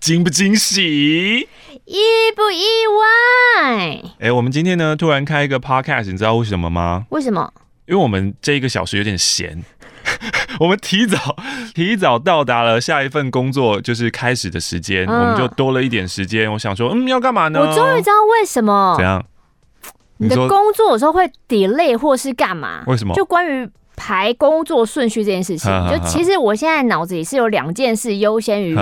惊不惊喜？意不意外？哎，我们今天呢，突然开一个 podcast，你知道为什么吗？为什么？因为我们这一个小时有点闲，我们提早提早到达了下一份工作就是开始的时间，嗯、我们就多了一点时间。我想说，嗯，要干嘛呢？我终于知道为什么。怎样？你的工作有时候会 delay 或是干嘛？为什么？就关于。排工作顺序这件事情，就其实我现在脑子里是有两件事优先于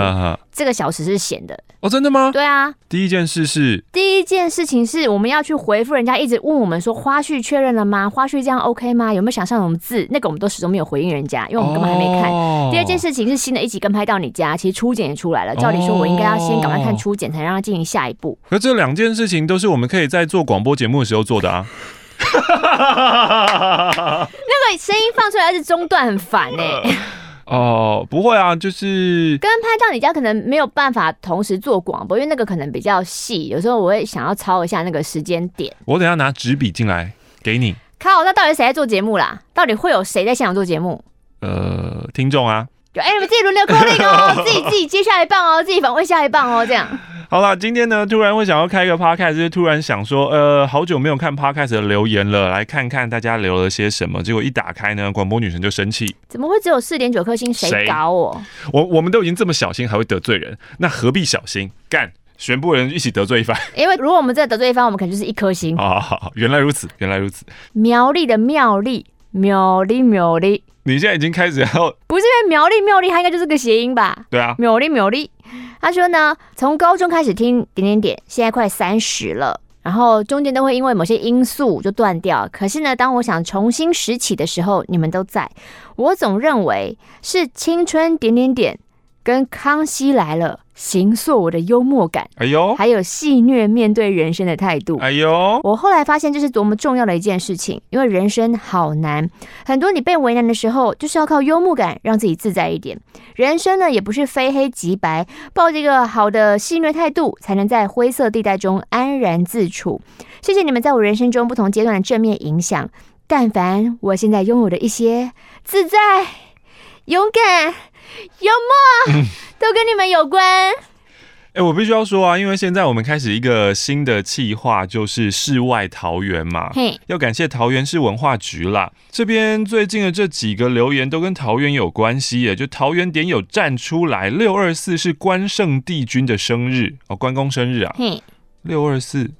这个小时是闲的。哦，真的吗？对啊。第一件事是，第一件事情是我们要去回复人家一直问我们说花絮确认了吗？花絮这样 OK 吗？有没有想上什么字？那个我们都始终没有回应人家，因为我们根本还没看。哦、第二件事情是新的一集跟拍到你家，其实初检也出来了。照理说，我应该要先赶快看初检，才让他进行下一步。可这两件事情都是我们可以在做广播节目的时候做的啊。那个声音放出来是中断，很烦哎。哦，不会啊，就是跟拍到你家可能没有办法同时做广播，因为那个可能比较细，有时候我会想要抄一下那个时间点。我等下拿纸笔进来给你。靠，那到底谁在做节目啦？到底会有谁在现场做节目？呃，听众啊。哎、欸，你们自己轮流扣令哦，自己自己接下一棒哦，自己访问下一棒哦，这样。好了，今天呢，突然会想要开一个 podcast，就是突然想说，呃，好久没有看 podcast 的留言了，来看看大家留了些什么。结果一打开呢，广播女神就生气，怎么会只有四点九颗星？谁搞我？我我们都已经这么小心，还会得罪人，那何必小心？干，全部人一起得罪一番。因为如果我们真的得罪一番，我们可能就是一颗星。好好好，原来如此，原来如此。苗栗的妙丽，苗栗苗栗。你现在已经开始要不是因为苗栗苗栗，它应该就是个谐音吧？对啊，苗栗苗栗。他说呢，从高中开始听点点点，现在快三十了，然后中间都会因为某些因素就断掉。可是呢，当我想重新拾起的时候，你们都在。我总认为是青春点点点跟康熙来了。形塑我的幽默感，哎呦，还有戏谑面对人生的态度，哎呦，我后来发现这是多么重要的一件事情，因为人生好难，很多你被为难的时候，就是要靠幽默感让自己自在一点。人生呢，也不是非黑即白，抱着一个好的戏谑态度，才能在灰色地带中安然自处。谢谢你们在我人生中不同阶段的正面影响。但凡我现在拥有的一些自在、勇敢。幽默都跟你们有关。哎、欸，我必须要说啊，因为现在我们开始一个新的计划，就是世外桃源嘛。嘿，要感谢桃园市文化局啦。这边最近的这几个留言都跟桃园有关系耶，就桃园点有站出来，六二四是关圣帝君的生日哦，关公生日啊。嘿，六二四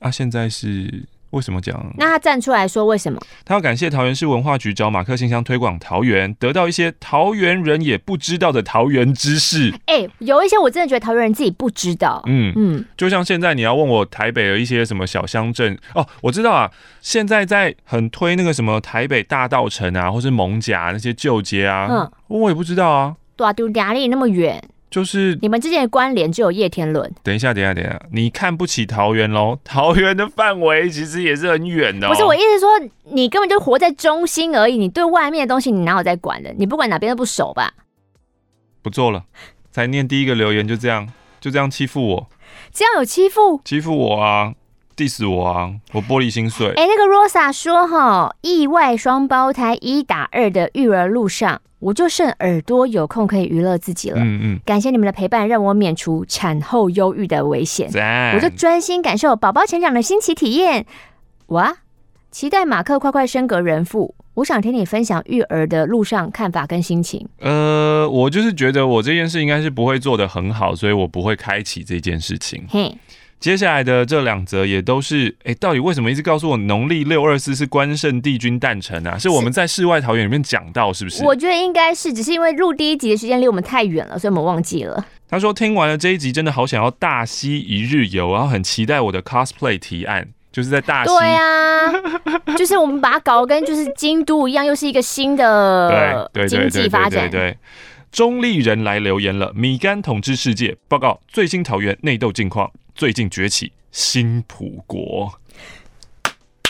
啊，现在是。为什么讲？那他站出来说为什么？他要感谢桃园市文化局找马克信箱推广桃园，得到一些桃园人也不知道的桃园知识。哎、欸，有一些我真的觉得桃园人自己不知道。嗯嗯，就像现在你要问我台北的一些什么小乡镇哦，我知道啊，现在在很推那个什么台北大道城啊，或是艋舺那些旧街啊，嗯，我也不知道啊。对啊，丢哪里那么远？就是你们之间的关联只有叶天伦。等一下，等一下，等一下，你看不起桃园喽？桃园的范围其实也是很远的喔。不是，我意思说，你根本就活在中心而已。你对外面的东西，你哪有在管的？你不管哪边都不熟吧？不做了，才念第一个留言就这样，就这样欺负我？这样有欺负？欺负我啊！diss 我啊！我玻璃心碎。哎、欸，那个 Rosa 说哈，意外双胞胎一打二的育儿路上。我就剩耳朵有空可以娱乐自己了。嗯嗯，感谢你们的陪伴，让我免除产后忧郁的危险。我就专心感受宝宝成长的新奇体验。哇，期待马克快快升格人父。我想听你分享育儿的路上看法跟心情。呃，我就是觉得我这件事应该是不会做得很好，所以我不会开启这件事情。嘿。接下来的这两则也都是，哎，到底为什么一直告诉我农历六二四是关圣帝君诞辰啊？是我们在世外桃源里面讲到，是不是？我觉得应该是，只是因为录第一集的时间离我们太远了，所以我们忘记了。他说听完了这一集，真的好想要大溪一日游，然后很期待我的 cosplay 提案，就是在大溪。对啊，就是我们把它搞得跟就是京都一样，又是一个新的对经济发展。对，中立人来留言了，米干统治世界报告最新桃园内斗近况。最近崛起新浦国，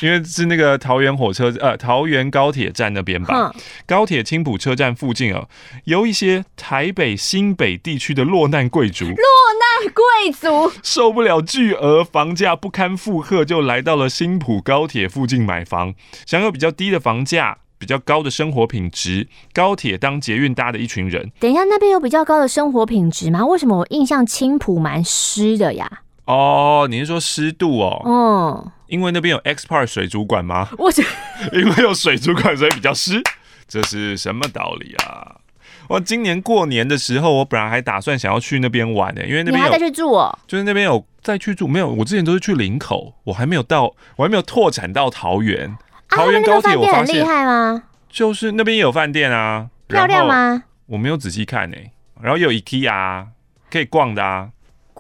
因为是那个桃园火车呃桃园高铁站那边吧，高铁青浦车站附近啊，有一些台北新北地区的落难贵族，落难贵族受不了巨额房价不堪负荷，就来到了新浦高铁附近买房，享有比较低的房价。比较高的生活品质，高铁当捷运搭的一群人。等一下，那边有比较高的生活品质吗？为什么我印象青埔蛮湿的呀？哦，你是说湿度哦？嗯，因为那边有 X Park 水族馆吗？我觉 因为有水族馆，所以比较湿，这是什么道理啊？我今年过年的时候，我本来还打算想要去那边玩的，因为那边你还在去住哦？就是那边有再去住，没有？我之前都是去林口，我还没有到，我还没有拓展到桃园。桃园高铁我发现很厉害吗？就是那边也有饭店啊，漂亮吗？我没有仔细看呢、欸。然后有 IKEA 可以逛的啊。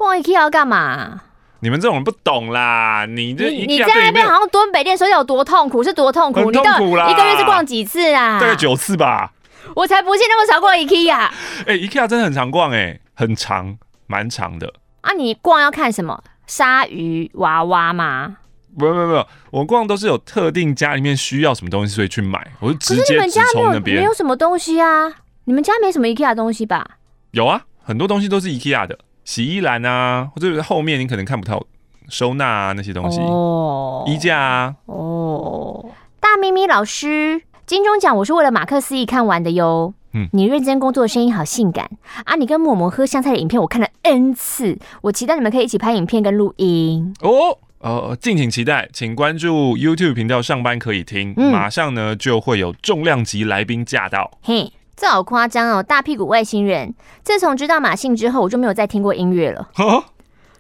逛 IKEA 要干嘛？你们这种人不懂啦！你这你在那边好像蹲北店，所以有多痛苦是多痛苦？很痛苦啦！你一个月是逛几次啊？大概九次吧。我才不信那么少逛 IKEA。哎、欸，IKEA 真的很常逛哎、欸，很长，蛮长的。啊，你逛要看什么？鲨鱼娃娃吗？不不不，我逛都是有特定家里面需要什么东西，所以去买。我就直接直冲那边。没有什么东西啊？你们家没什么 IKEA 东西吧？有啊，很多东西都是 IKEA 的，洗衣篮啊，或者后面你可能看不到收纳啊那些东西哦，衣架啊。哦，大咪咪老师。金钟奖我是为了马克思义看完的哟。嗯，你认真工作的声音好性感啊！你跟默默喝香菜的影片我看了 N 次，我期待你们可以一起拍影片跟录音哦。呃，敬请期待，请关注 YouTube 频道，上班可以听。嗯、马上呢就会有重量级来宾驾到。嘿，这好夸张哦！大屁股外星人，自从知道马信之后，我就没有再听过音乐了。哦，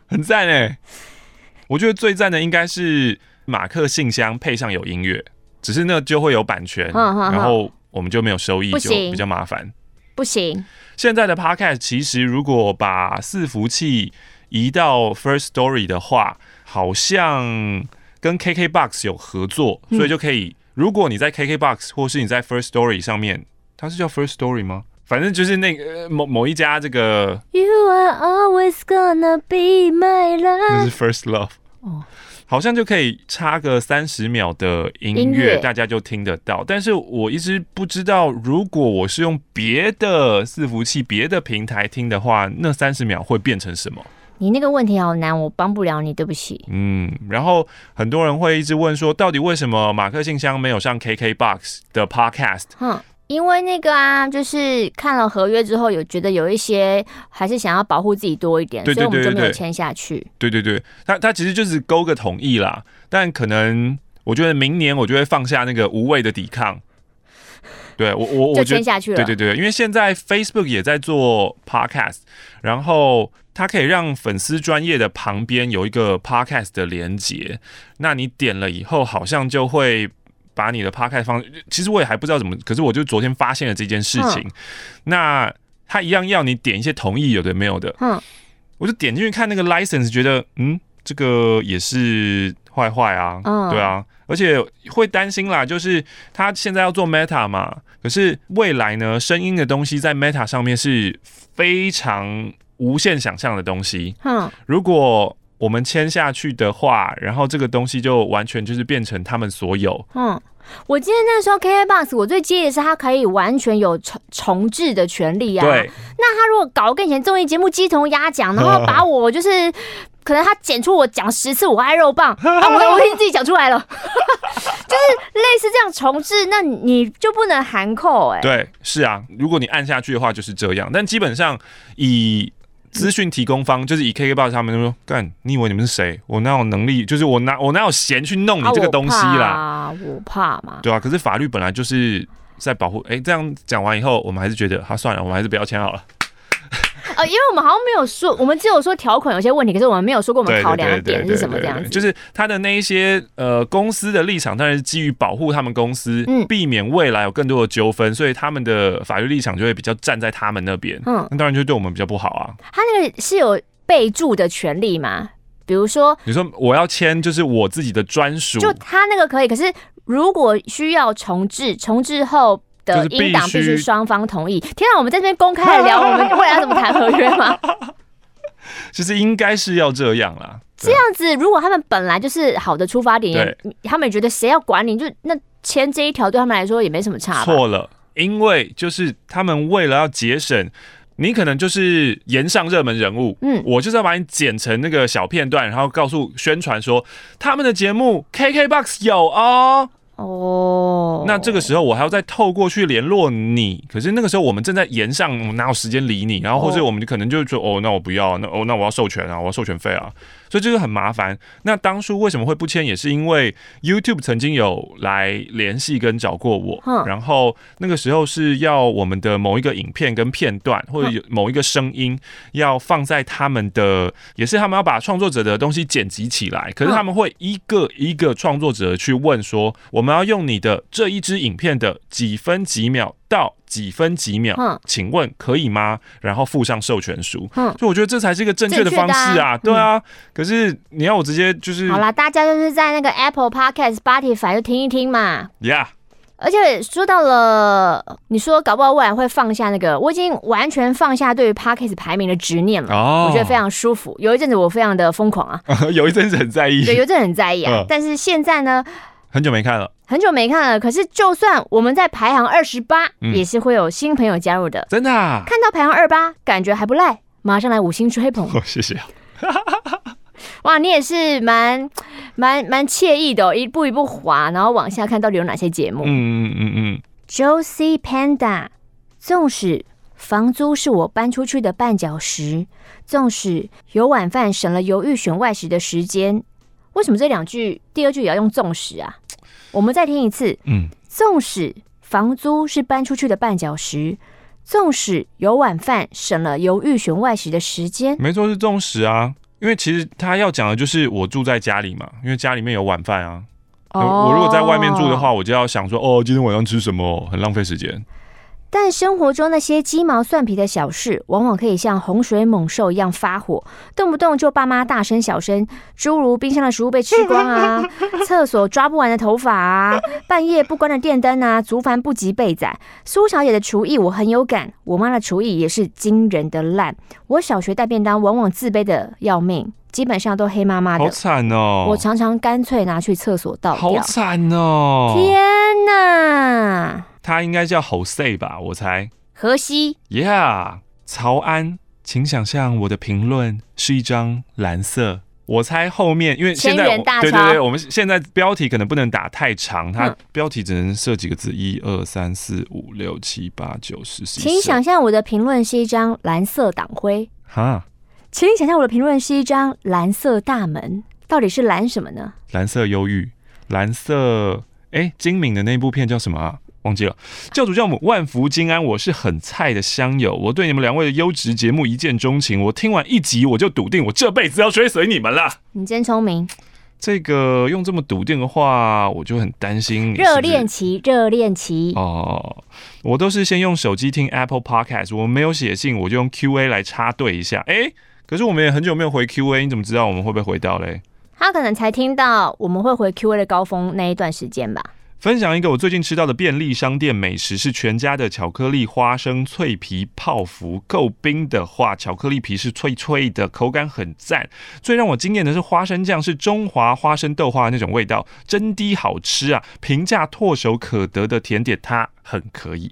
很赞哎！我觉得最赞的应该是马克信箱配上有音乐。只是那就会有版权，嗯、然后我们就没有收益，就比较麻烦。不行。现在的 Podcast 其实如果把伺服器移到 First Story 的话，好像跟 KKBox 有合作，所以就可以。如果你在 KKBox 或是你在 First Story 上面，它是叫 First Story 吗？反正就是那个某某一家这个。You are always gonna be my love。那是 First Love。哦。好像就可以插个三十秒的音乐，大家就听得到。但是我一直不知道，如果我是用别的伺服器、别的平台听的话，那三十秒会变成什么？你那个问题好难，我帮不了你，对不起。嗯，然后很多人会一直问说，到底为什么马克信箱没有上 KKBOX 的 Podcast？哼。因为那个啊，就是看了合约之后，有觉得有一些还是想要保护自己多一点，对对对对对，所以我们就没有签下去。对对对，他他其实就是勾个同意啦，但可能我觉得明年我就会放下那个无谓的抵抗。对我我我就签下去了。对对对，因为现在 Facebook 也在做 Podcast，然后它可以让粉丝专业的旁边有一个 Podcast 的连接，那你点了以后，好像就会。把你的 Podcast 放，其实我也还不知道怎么，可是我就昨天发现了这件事情。嗯、那他一样要你点一些同意，有的没有的。嗯，我就点进去看那个 license，觉得嗯，这个也是坏坏啊。嗯，对啊，而且会担心啦，就是他现在要做 Meta 嘛，可是未来呢，声音的东西在 Meta 上面是非常无限想象的东西。嗯，如果我们签下去的话，然后这个东西就完全就是变成他们所有。嗯，我记得那时候 KKBOX 我最介意的是它可以完全有重重置的权利啊。对。那他如果搞跟以前综艺节目鸡同鸭讲，然后把我就是可能他剪出我讲十次我爱肉棒，啊，我我已经自己讲出来了，就是类似这样重置，那你就不能含扣哎。对，是啊，如果你按下去的话就是这样，但基本上以。资讯提供方就是以 KKBOX 他们就说干，你以为你们是谁？我哪有能力？就是我哪我哪有闲去弄你这个东西啦？啊、我，怕嘛？对啊，可是法律本来就是在保护。哎、欸，这样讲完以后，我们还是觉得，哈、啊、算了，我们还是不要签好了。呃，因为我们好像没有说，我们只有说条款有些问题，可是我们没有说过我们考量的点是什么这样子。就是他的那一些呃公司的立场，当然是基于保护他们公司，嗯，避免未来有更多的纠纷，所以他们的法律立场就会比较站在他们那边。嗯，那当然就对我们比较不好啊。他那个是有备注的权利吗？比如说，你说我要签，就是我自己的专属，就他那个可以。可是如果需要重置，重置后。的音档必须双方同意。天啊，我们在这边公开的聊，我们未来要怎么谈合约吗？其实应该是要这样啦。这样子，如果他们本来就是好的出发点，他们也觉得谁要管你，就那签这一条对他们来说也没什么差。错了，因为就是他们为了要节省，你可能就是延上热门人物，嗯，我就是要把你剪成那个小片段，然后告诉宣传说他们的节目 KKBOX 有哦。哦。，那这个时候我还要再透过去联络你，可是那个时候我们正在延上，我哪有时间理你？然后或者我们可能就说，哦，那我不要，那哦，那我要授权啊，我要授权费啊。所以这个很麻烦。那当初为什么会不签，也是因为 YouTube 曾经有来联系跟找过我，然后那个时候是要我们的某一个影片跟片段，或者有某一个声音要放在他们的，也是他们要把创作者的东西剪辑起来。可是他们会一个一个创作者去问说，我们要用你的这一支影片的几分几秒到几分几秒，请问可以吗？然后附上授权书，所以我觉得这才是一个正确的方式啊，对啊。可是你要我直接就是好啦，大家就是在那个 Apple Podcast、Spotify 就听一听嘛。Yeah。而且说到了，你说搞不好未来会放下那个，我已经完全放下对于 Podcast 排名的执念了。哦。我觉得非常舒服。有一阵子我非常的疯狂啊，有一阵子很在意，对，有一阵子很在意啊。但是现在呢，很久没看了。很久没看了，可是就算我们在排行二十八，也是会有新朋友加入的。真的啊？看到排行二八，感觉还不赖，马上来五星吹捧。哦，谢谢。哇，你也是蛮蛮蛮惬意的哦，一步一步滑，然后往下看到底有哪些节目。嗯嗯嗯嗯。Josie Panda，纵使房租是我搬出去的绊脚石，纵使有晚饭省了犹豫选外食的时间，为什么这两句第二句也要用纵使啊？我们再听一次。嗯，纵使房租是搬出去的绊脚石，纵使有晚饭省了犹豫选外食的时间，没错，是纵使啊。因为其实他要讲的就是我住在家里嘛，因为家里面有晚饭啊。哦，我如果在外面住的话，我就要想说，哦，今天晚上吃什么，很浪费时间。但生活中那些鸡毛蒜皮的小事，往往可以像洪水猛兽一样发火，动不动就爸妈大声小声，诸如冰箱的食物被吃光啊，厕所抓不完的头发啊，半夜不关的电灯啊，族繁不及被宰。苏小姐的厨艺我很有感，我妈的厨艺也是惊人的烂。我小学带便当，往往自卑的要命，基本上都黑麻麻的，好惨哦！我常常干脆拿去厕所倒掉，好惨哦！天哪！他应该叫 Jose 吧，我猜。河西，Yeah，曹安，请想象我的评论是一张蓝色。我猜后面，因为现在对对对，我们现在标题可能不能打太长，它标题只能设几个字：一二三四五六七八九十十。请想象我的评论是一张蓝色党徽。哈，请想象我的评论是一张蓝色大门，到底是蓝什么呢？蓝色忧郁，蓝色哎，金敏的那部片叫什么啊？忘记了，教主教母万福金安，我是很菜的乡友，我对你们两位的优质节目一见钟情，我听完一集我就笃定我这辈子要追随你们了。你真聪明，这个用这么笃定的话，我就很担心你是是。热恋期，热恋期哦，我都是先用手机听 Apple Podcast，我没有写信，我就用 QA 来插队一下。哎，可是我们也很久没有回 QA，你怎么知道我们会不会回到嘞？他可能才听到我们会回 QA 的高峰那一段时间吧。分享一个我最近吃到的便利商店美食，是全家的巧克力花生脆皮泡芙。够冰的话，巧克力皮是脆脆的，口感很赞。最让我惊艳的是花生酱是中华花生豆花的那种味道，真的好吃啊！平价唾手可得的甜点，它很可以。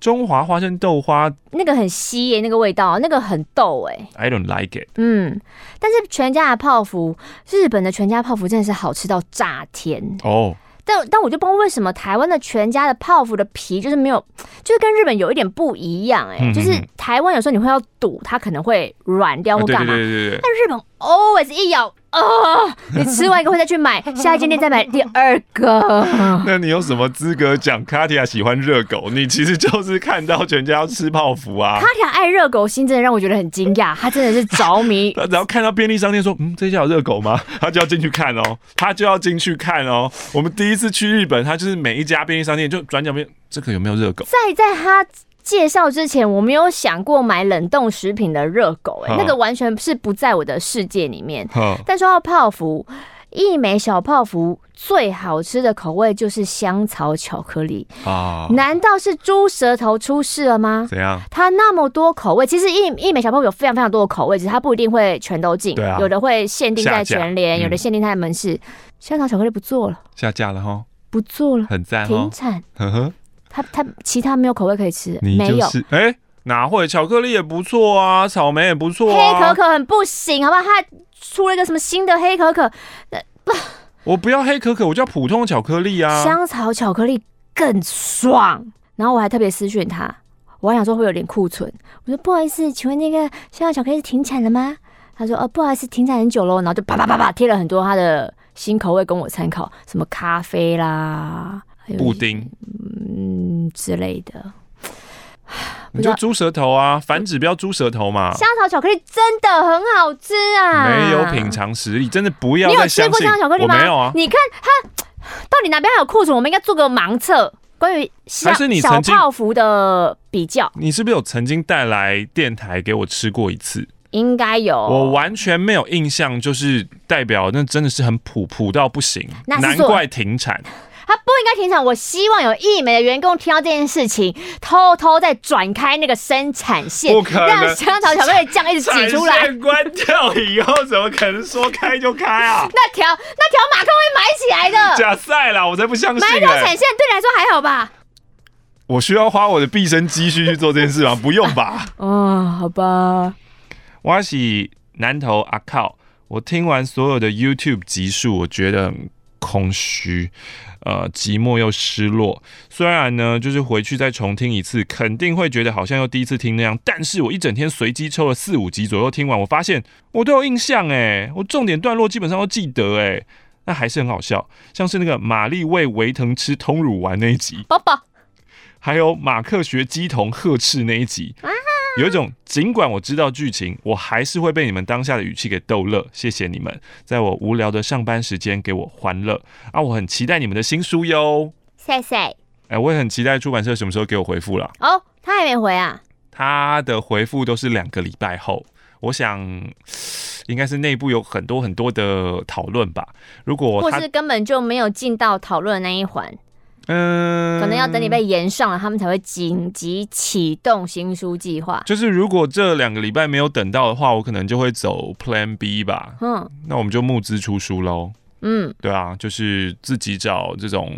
中华花生豆花那个很稀耶，那个味道那个很豆哎。I don't like it。嗯，但是全家的泡芙，日本的全家泡芙真的是好吃到炸天哦。Oh. 但但我就不知道为什么台湾的全家的泡芙的皮就是没有，就是跟日本有一点不一样哎、欸，就是台湾有时候你会要赌它可能会软掉或干嘛，但日本 always 一咬。哦，你吃完一个会再去买，下一间店再买第二个。那你有什么资格讲卡提亚喜欢热狗？你其实就是看到全家要吃泡芙啊。卡提亚爱热狗心真的让我觉得很惊讶，他真的是着迷。他只要看到便利商店说，嗯，这家有热狗吗？他就要进去看哦，他就要进去看哦。我们第一次去日本，他就是每一家便利商店就转角边，这个有没有热狗？在在他。介绍之前，我没有想过买冷冻食品的热狗、欸，哎，那个完全是不在我的世界里面。但说到泡芙，一美小泡芙最好吃的口味就是香草巧克力啊！难道是猪舌头出事了吗？怎样？它那么多口味，其实一一美小泡芙有非常非常多的口味，只是它不一定会全都进，啊、有的会限定在全联，嗯、有的限定在门市。香草巧克力不做了，下架了哈，不做了，很赞，停产。呵呵。他他其他没有口味可以吃，你就是、没有。哎、欸，哪会？巧克力也不错啊，草莓也不错、啊。黑可可很不行，好不好？他出了一个什么新的黑可可？不，我不要黑可可，我叫普通的巧克力啊。香草巧克力更爽。然后我还特别私讯他，我还想说会有点库存，我说不好意思，请问那个香草巧克力是停产了吗？他说哦，不好意思，停产很久喽。然后就啪啪啪啪贴了很多他的新口味供我参考，什么咖啡啦，布丁，嗯之类的。你就猪舌头啊，反指标猪舌头嘛。香草巧克力真的很好吃啊！没有品尝实力，真的不要再相信。你有吃过香草巧克力吗？我没有啊。你看它到底哪边还有库存？我们应该做个盲测，关于小小泡芙的比较。你是不是有曾经带来电台给我吃过一次？应该有。我完全没有印象，就是代表那真的是很普普到不行，难怪停产。他不应该停产。我希望有义美的员工听到这件事情，偷偷再转开那个生产线，让香草巧克力酱一直挤出来。关掉以后，怎么可能说开就开啊？那条那条马克会埋起来的。假赛啦，我才不相信、欸。埋一条产线对你来说还好吧？我需要花我的毕生积蓄去做这件事吗？不用吧？哦，好吧。我是南投阿靠，我听完所有的 YouTube 集数，我觉得很空虚。呃，寂寞又失落。虽然呢，就是回去再重听一次，肯定会觉得好像又第一次听那样。但是我一整天随机抽了四五集左右听完，我发现我都有印象诶，我重点段落基本上都记得诶，那还是很好笑。像是那个玛丽喂维腾吃通乳丸那一集，宝宝，还有马克学鸡同呵斥那一集。有一种，尽管我知道剧情，我还是会被你们当下的语气给逗乐。谢谢你们，在我无聊的上班时间给我欢乐啊！我很期待你们的新书哟。谢谢。哎、欸，我也很期待出版社什么时候给我回复了。哦，他还没回啊？他的回复都是两个礼拜后。我想，应该是内部有很多很多的讨论吧。如果或是根本就没有进到讨论的那一环。嗯，可能要等你被延上了，他们才会紧急启动新书计划。就是如果这两个礼拜没有等到的话，我可能就会走 Plan B 吧。嗯，那我们就募资出书喽。嗯，对啊，就是自己找这种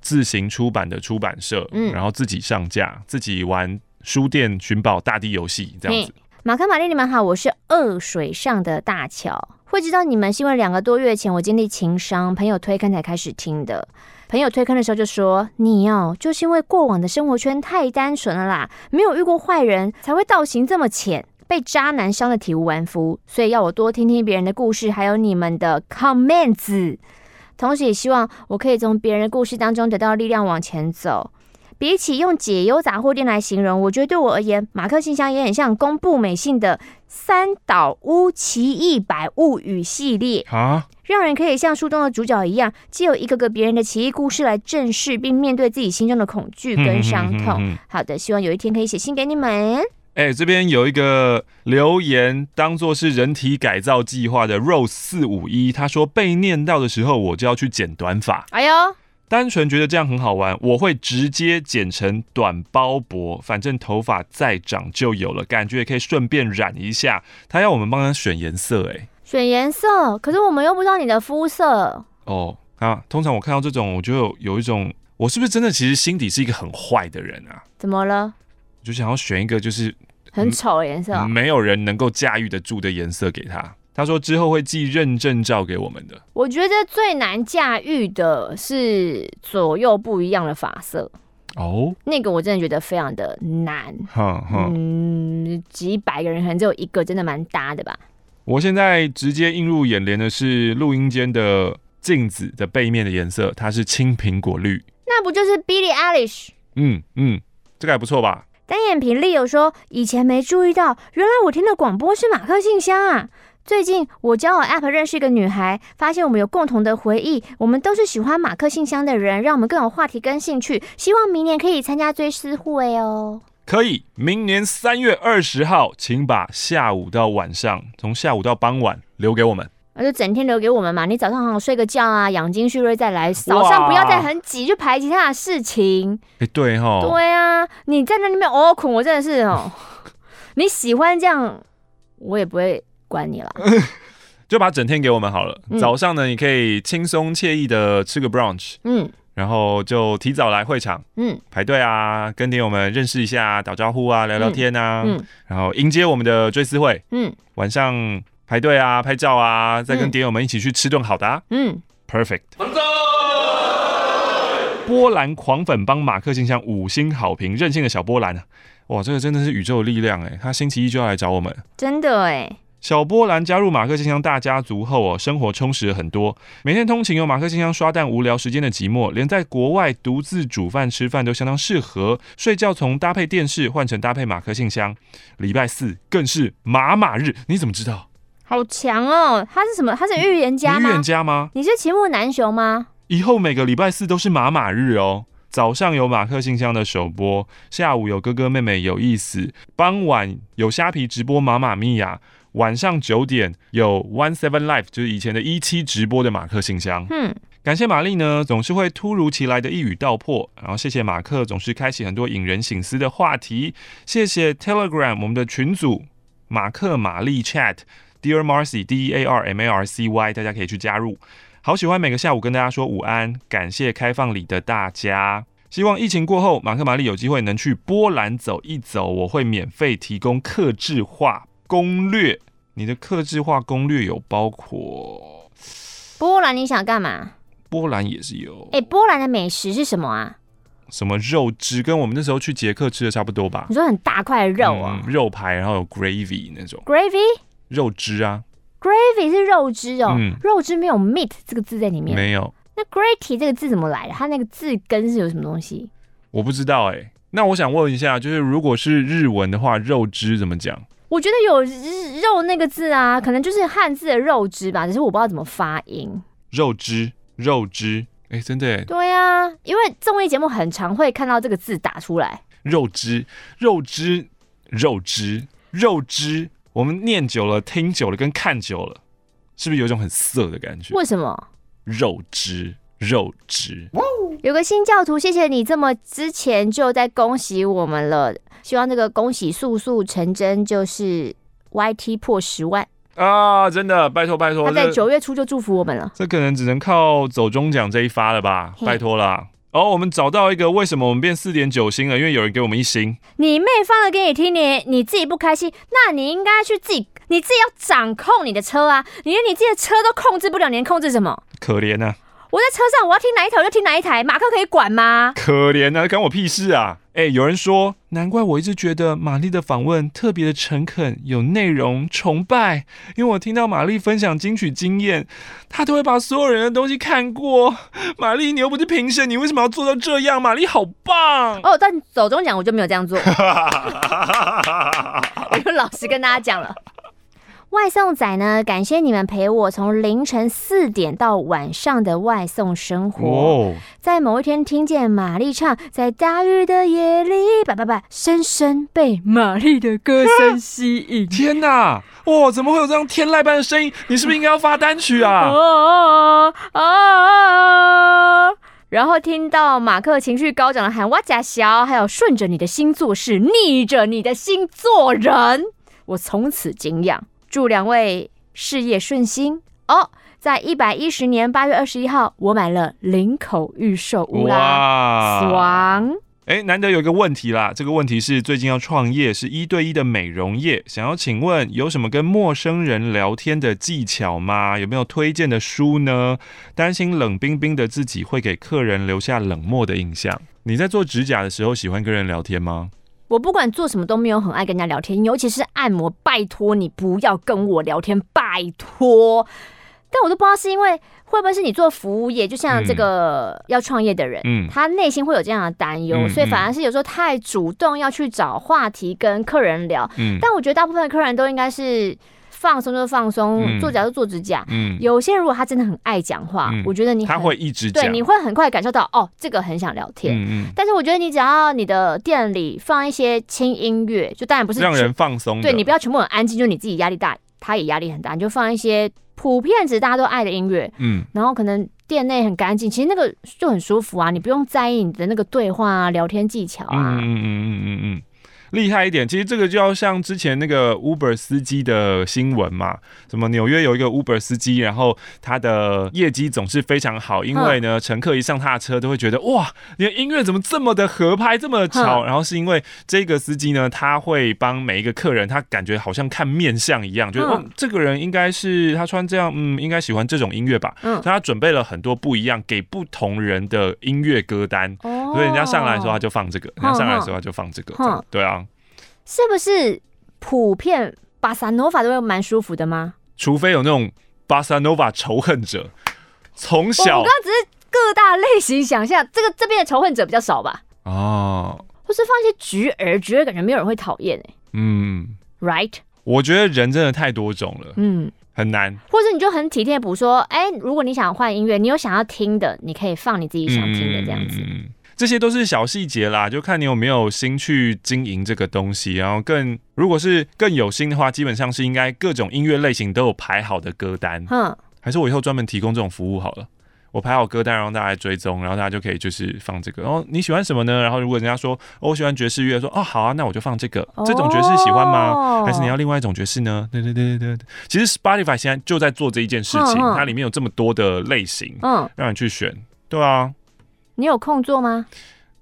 自行出版的出版社，嗯，然后自己上架，自己玩书店寻宝大地游戏这样子。马克玛丽，你们好，我是二水上的大桥。会知道你们是因为两个多月前我经历情伤，朋友推坑才开始听的。朋友推坑的时候就说：“你哦，就是因为过往的生活圈太单纯了啦，没有遇过坏人，才会道行这么浅，被渣男伤的体无完肤。所以要我多听听别人的故事，还有你们的 comments，同时也希望我可以从别人的故事当中得到力量往前走。比起用解忧杂货店来形容，我觉得对我而言，马克信箱也很像宫部美幸的三岛屋奇异百物语系列啊。”让人可以像书中的主角一样，借由一个个别人的奇异故事来正视并面对自己心中的恐惧跟伤痛。嗯嗯嗯嗯、好的，希望有一天可以写信给你们。哎、欸，这边有一个留言，当做是人体改造计划的 Rose 四五一，他说被念到的时候，我就要去剪短发。哎呦，单纯觉得这样很好玩，我会直接剪成短包脖，反正头发再长就有了，感觉也可以顺便染一下。他要我们帮他选颜色、欸，哎。选颜色，可是我们又不知道你的肤色哦。啊，通常我看到这种，我就有，有一种，我是不是真的其实心底是一个很坏的人啊？怎么了？我就想要选一个就是很丑的颜色，哦，没有人能够驾驭得住的颜色给他。他说之后会寄认证照给我们的。我觉得最难驾驭的是左右不一样的发色哦，那个我真的觉得非常的难。哈哈，嗯，几百个人可能只有一个真的蛮搭的吧。我现在直接映入眼帘的是录音间的镜子的背面的颜色，它是青苹果绿。那不就是 Billie Eilish？嗯嗯，这个还不错吧？单眼皮利友说，以前没注意到，原来我听的广播是马克信箱啊。最近我交友 App 认识一个女孩，发现我们有共同的回忆，我们都是喜欢马克信箱的人，让我们更有话题跟兴趣。希望明年可以参加追思会哦。可以，明年三月二十号，请把下午到晚上，从下午到傍晚留给我们。那就整天留给我们嘛。你早上好好睡个觉啊，养精蓄锐再来。早上不要再很挤去排其他的事情。哎、欸，对哈。对啊，你在那里面哦困，我真的是哦。你喜欢这样，我也不会管你了。就把整天给我们好了。嗯、早上呢，你可以轻松惬意的吃个 brunch。嗯。然后就提早来会场，嗯，排队啊，跟点友们认识一下，打招呼啊，聊聊天啊，嗯，嗯，然后迎接我们的追思会，嗯，晚上排队啊，拍照啊，再跟点友们一起去吃顿好的，啊，嗯，Perfect。波兰狂粉帮马克信箱五星好评，任性的小波兰啊！哇，这个真的是宇宙的力量哎！他星期一就要来找我们，真的哎。小波兰加入马克信箱大家族后哦，生活充实了很多。每天通勤有马克信箱刷弹无聊时间的寂寞，连在国外独自煮饭吃饭都相当适合。睡觉从搭配电视换成搭配马克信箱。礼拜四更是马马日，你怎么知道？好强哦！他是什么？他是预言家吗？预言家吗？你是齐木南雄吗？以后每个礼拜四都是马马日哦。早上有马克信箱的首播，下午有哥哥妹妹有意思，傍晚有虾皮直播马马咪呀。晚上九点有 One Seven Life，就是以前的一期直播的马克信箱。嗯，感谢玛丽呢，总是会突如其来的一语道破。然后谢谢马克，总是开启很多引人醒思的话题。谢谢 Telegram 我们的群组马克玛丽 Chat，Dear Marcy D E A R M A R C Y，大家可以去加入。好喜欢每个下午跟大家说午安，感谢开放里的大家。希望疫情过后，马克玛丽有机会能去波兰走一走，我会免费提供克制化攻略。你的克制化攻略有包括波兰？你想干嘛？波兰也是有。哎、欸，波兰的美食是什么啊？什么肉汁？跟我们那时候去捷克吃的差不多吧？你说很大块的肉啊、嗯？肉排，然后有 gravy 那种。gravy？肉汁啊？gravy 是肉汁哦。嗯。肉汁没有 meat 这个字在里面。没有。那 gravy 这个字怎么来的？它那个字根是有什么东西？我不知道哎、欸。那我想问一下，就是如果是日文的话，肉汁怎么讲？我觉得有“肉”那个字啊，可能就是汉字的“肉汁”吧，只是我不知道怎么发音。肉汁，肉汁，哎、欸，真的。对啊，因为综艺节目很常会看到这个字打出来。肉汁，肉汁，肉汁，肉汁。我们念久了，听久了，跟看久了，是不是有一种很涩的感觉？为什么？肉汁，肉汁。有个新教徒，谢谢你这么之前就在恭喜我们了。希望这个恭喜速速成真，就是 YT 破十万啊！真的，拜托拜托，他在九月初就祝福我们了。这可能只能靠走中奖这一发了吧？拜托啦！哦，我们找到一个，为什么我们变四点九星了？因为有人给我们一星。你妹放了给你听，你你自己不开心，那你应该去自己，你自己要掌控你的车啊！你连你自己的车都控制不了，你能控制什么？可怜啊！我在车上，我要听哪一台我就听哪一台，马克可以管吗？可怜啊，关我屁事啊！哎、欸，有人说，难怪我一直觉得玛丽的访问特别的诚恳、有内容、崇拜，因为我听到玛丽分享金曲经验，她都会把所有人的东西看过。玛丽，你又不是评审，你为什么要做到这样？玛丽好棒哦！但走中奖我就没有这样做，我就老实跟大家讲了。外送仔呢？感谢你们陪我从凌晨四点到晚上的外送生活。哦、在某一天听见玛丽唱，在大雨的夜里，叭叭叭，深深被玛丽的歌声吸引。天哪！哇，怎么会有这样天籁般的声音？你是不是应该要发单曲啊？哦哦哦！然后听到马克情绪高涨的喊“哇假小”，还有顺着你的心做事，逆着你的心做人，我从此敬仰。祝两位事业顺心哦！在一百一十年八月二十一号，我买了林口预售屋啦，哇爽！哎，难得有一个问题啦，这个问题是最近要创业，是一对一的美容业，想要请问有什么跟陌生人聊天的技巧吗？有没有推荐的书呢？担心冷冰冰的自己会给客人留下冷漠的印象。你在做指甲的时候喜欢跟人聊天吗？我不管做什么都没有很爱跟人家聊天，尤其是按摩，拜托你不要跟我聊天，拜托。但我都不知道是因为会不会是你做服务业，就像这个要创业的人，嗯，他内心会有这样的担忧，嗯，所以反而是有时候太主动要去找话题跟客人聊。嗯，但我觉得大部分的客人都应该是。放松就放松，嗯，做指甲就做指甲。嗯，有些人如果他真的很爱讲话，嗯，我觉得你他会一直讲，对，你会很快感受到哦，这个很想聊天。嗯嗯。但是我觉得你只要你的店里放一些轻音乐，就当然不是让人放松。对，你不要全部很安静，就你自己压力大，他也压力很大，你就放一些普遍值大家都爱的音乐。嗯。然后可能店内很干净，其实那个就很舒服啊，你不用在意你的那个对话啊、聊天技巧啊。嗯嗯嗯嗯嗯嗯。厉害一点，其实这个就要像之前那个 Uber 司机的新闻嘛，什么纽约有一个 Uber 司机，然后他的业绩总是非常好，因为呢，乘客一上他的车都会觉得哇，你的音乐怎么这么的合拍，这么巧？然后是因为这个司机呢，他会帮每一个客人，他感觉好像看面相一样，觉得哦，这个人应该是他穿这样，嗯，应该喜欢这种音乐吧？嗯，所以他准备了很多不一样给不同人的音乐歌单，所以人家上来的时候他就放这个，人家上来的时候他就放这个，对啊。是不是普遍巴萨诺瓦都会蛮舒服的吗？除非有那种巴萨诺瓦仇恨者，从小我刚刚只是各大类型想象，这个这边的仇恨者比较少吧？哦，或是放一些橘儿，橘儿感觉没有人会讨厌哎。嗯，Right？我觉得人真的太多种了，嗯，很难。或者你就很体贴补说，哎、欸，如果你想换音乐，你有想要听的，你可以放你自己想听的这样子。嗯这些都是小细节啦，就看你有没有心去经营这个东西。然后更，如果是更有心的话，基本上是应该各种音乐类型都有排好的歌单。嗯，还是我以后专门提供这种服务好了。我排好歌单，让大家来追踪，然后大家就可以就是放这个。然后你喜欢什么呢？然后如果人家说、哦、我喜欢爵士乐，说哦好啊，那我就放这个。这种爵士喜欢吗？还是你要另外一种爵士呢？对对对对对。其实 Spotify 现在就在做这一件事情，它里面有这么多的类型，嗯，让你去选。对啊。你有空做吗？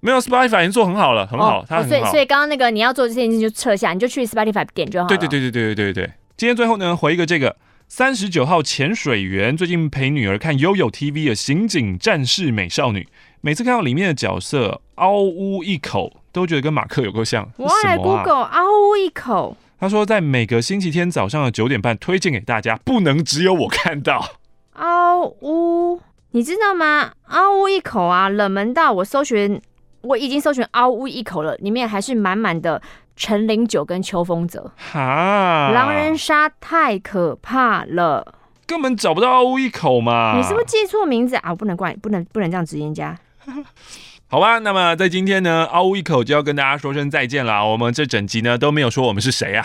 没有，Spotify 已经做很好了，很好，哦、它很好。所以，所以刚刚那个你要做这件事情就撤下，你就去 Spotify 点就好了。对对对对对对对对。今天最后呢，回一个这个三十九号潜水员，最近陪女儿看 YOYO TV 的刑警战士美少女，每次看到里面的角色嗷呜一口，都觉得跟马克有够像。我来 Google 嗷呜一口。他说在每个星期天早上的九点半推荐给大家，不能只有我看到嗷呜。你知道吗？嗷呜一口啊，冷门到我搜寻，我已经搜寻嗷呜一口了，里面还是满满的陈零九跟秋风泽。哈，狼人杀太可怕了，根本找不到嗷呜一口嘛。你是不是记错名字啊？我不能怪，不能不能这样直言家。好吧，那么在今天呢，嗷呜一口就要跟大家说声再见了。我们这整集呢都没有说我们是谁啊。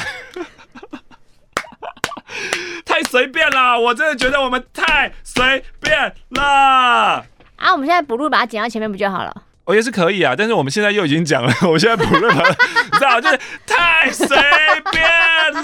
随便啦，我真的觉得我们太随便了啊！我们现在补录把它剪到前面不就好了？我也是可以啊，但是我们现在又已经讲了，我现在不认了，你知道，就是太随便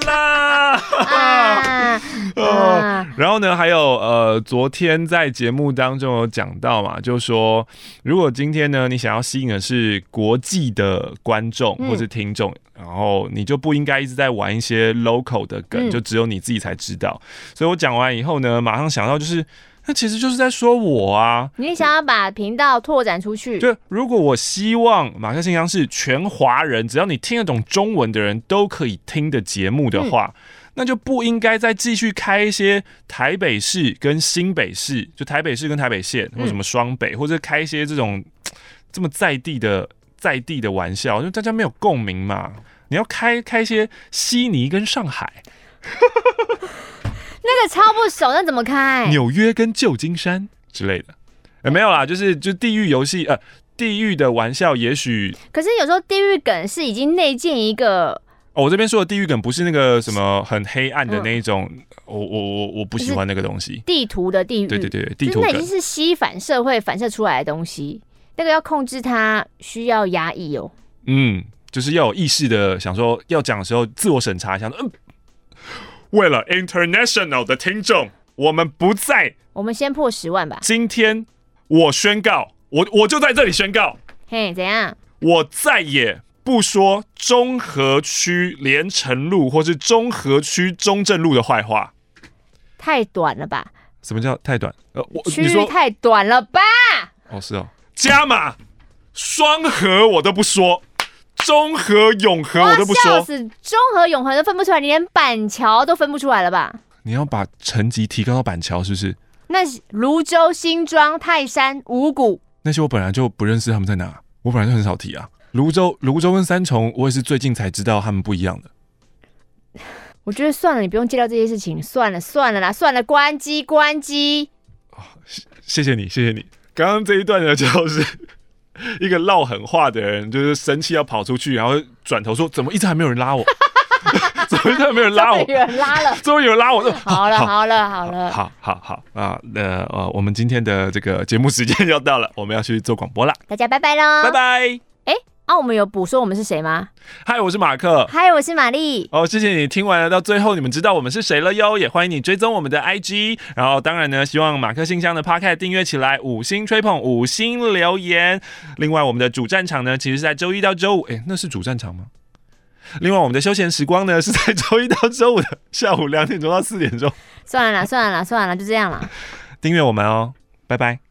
了。啊 啊、然后呢，还有呃，昨天在节目当中有讲到嘛，就是说如果今天呢，你想要吸引的是国际的观众或是听众。嗯然后你就不应该一直在玩一些 local 的梗，就只有你自己才知道。所以我讲完以后呢，马上想到就是，那其实就是在说我啊。你想要把频道拓展出去？就如果我希望马克信箱是全华人，只要你听得懂中文的人都可以听的节目的话，那就不应该再继续开一些台北市跟新北市，就台北市跟台北县，或什么双北，或者开一些这种这么在地的。在地的玩笑，因为大家没有共鸣嘛。你要开开一些悉尼跟上海，那个超不熟，那怎么开？纽约跟旧金山之类的，欸、没有啦，就是就地狱游戏，呃，地狱的玩笑，也许。可是有时候地狱梗是已经内建一个。哦，我这边说的地狱梗不是那个什么很黑暗的那一种，嗯、我我我我不喜欢那个东西。地图的地狱，对对对，地图梗那已经是吸反社会反射出来的东西。那个要控制它，需要压抑哦。嗯，就是要有意识的想说，要讲的时候自我审查一下。嗯，为了 international 的听众，我们不再。我们先破十万吧。今天我宣告，我我就在这里宣告。嘿，怎样？我再也不说中和区连城路或是中和区中正路的坏话。太短了吧？什么叫太短？呃，我区域太短了吧？哦，是哦。加码，双核我都不说，中和永和我都不说，笑死，中和永和都分不出来，你连板桥都分不出来了吧？你要把层级提高到板桥是不是？那泸州、新庄、泰山、五谷，那些我本来就不认识他们在哪，我本来就很少提啊。泸州、泸州跟三重，我也是最近才知道他们不一样的。我觉得算了，你不用介绍这些事情，算了算了啦，算了，关机关机。哦，谢谢你，谢谢你。刚刚这一段呢，就是一个唠狠话的人，就是生气要跑出去，然后转头说：“怎么一直还没有人拉我？怎么一直还没有人拉我？有人拉了，终于有人拉我！”好了，好了，好了，好好好啊！那呃，我们今天的这个节目时间要到了，我们要去做广播了。大家拜拜喽！拜拜。哎，啊，我们有补说我们是谁吗？嗨，我是马克。嗨，我是玛丽。哦，谢谢你听完了到最后，你们知道我们是谁了哟。也欢迎你追踪我们的 IG。然后当然呢，希望马克信箱的 Podcast 订阅起来，五星吹捧，五星留言。另外，我们的主战场呢，其实是在周一到周五。哎，那是主战场吗？另外，我们的休闲时光呢，是在周一到周五的下午两点钟到四点钟。算了啦，算了啦，算了啦，就这样了。订阅我们哦，拜拜。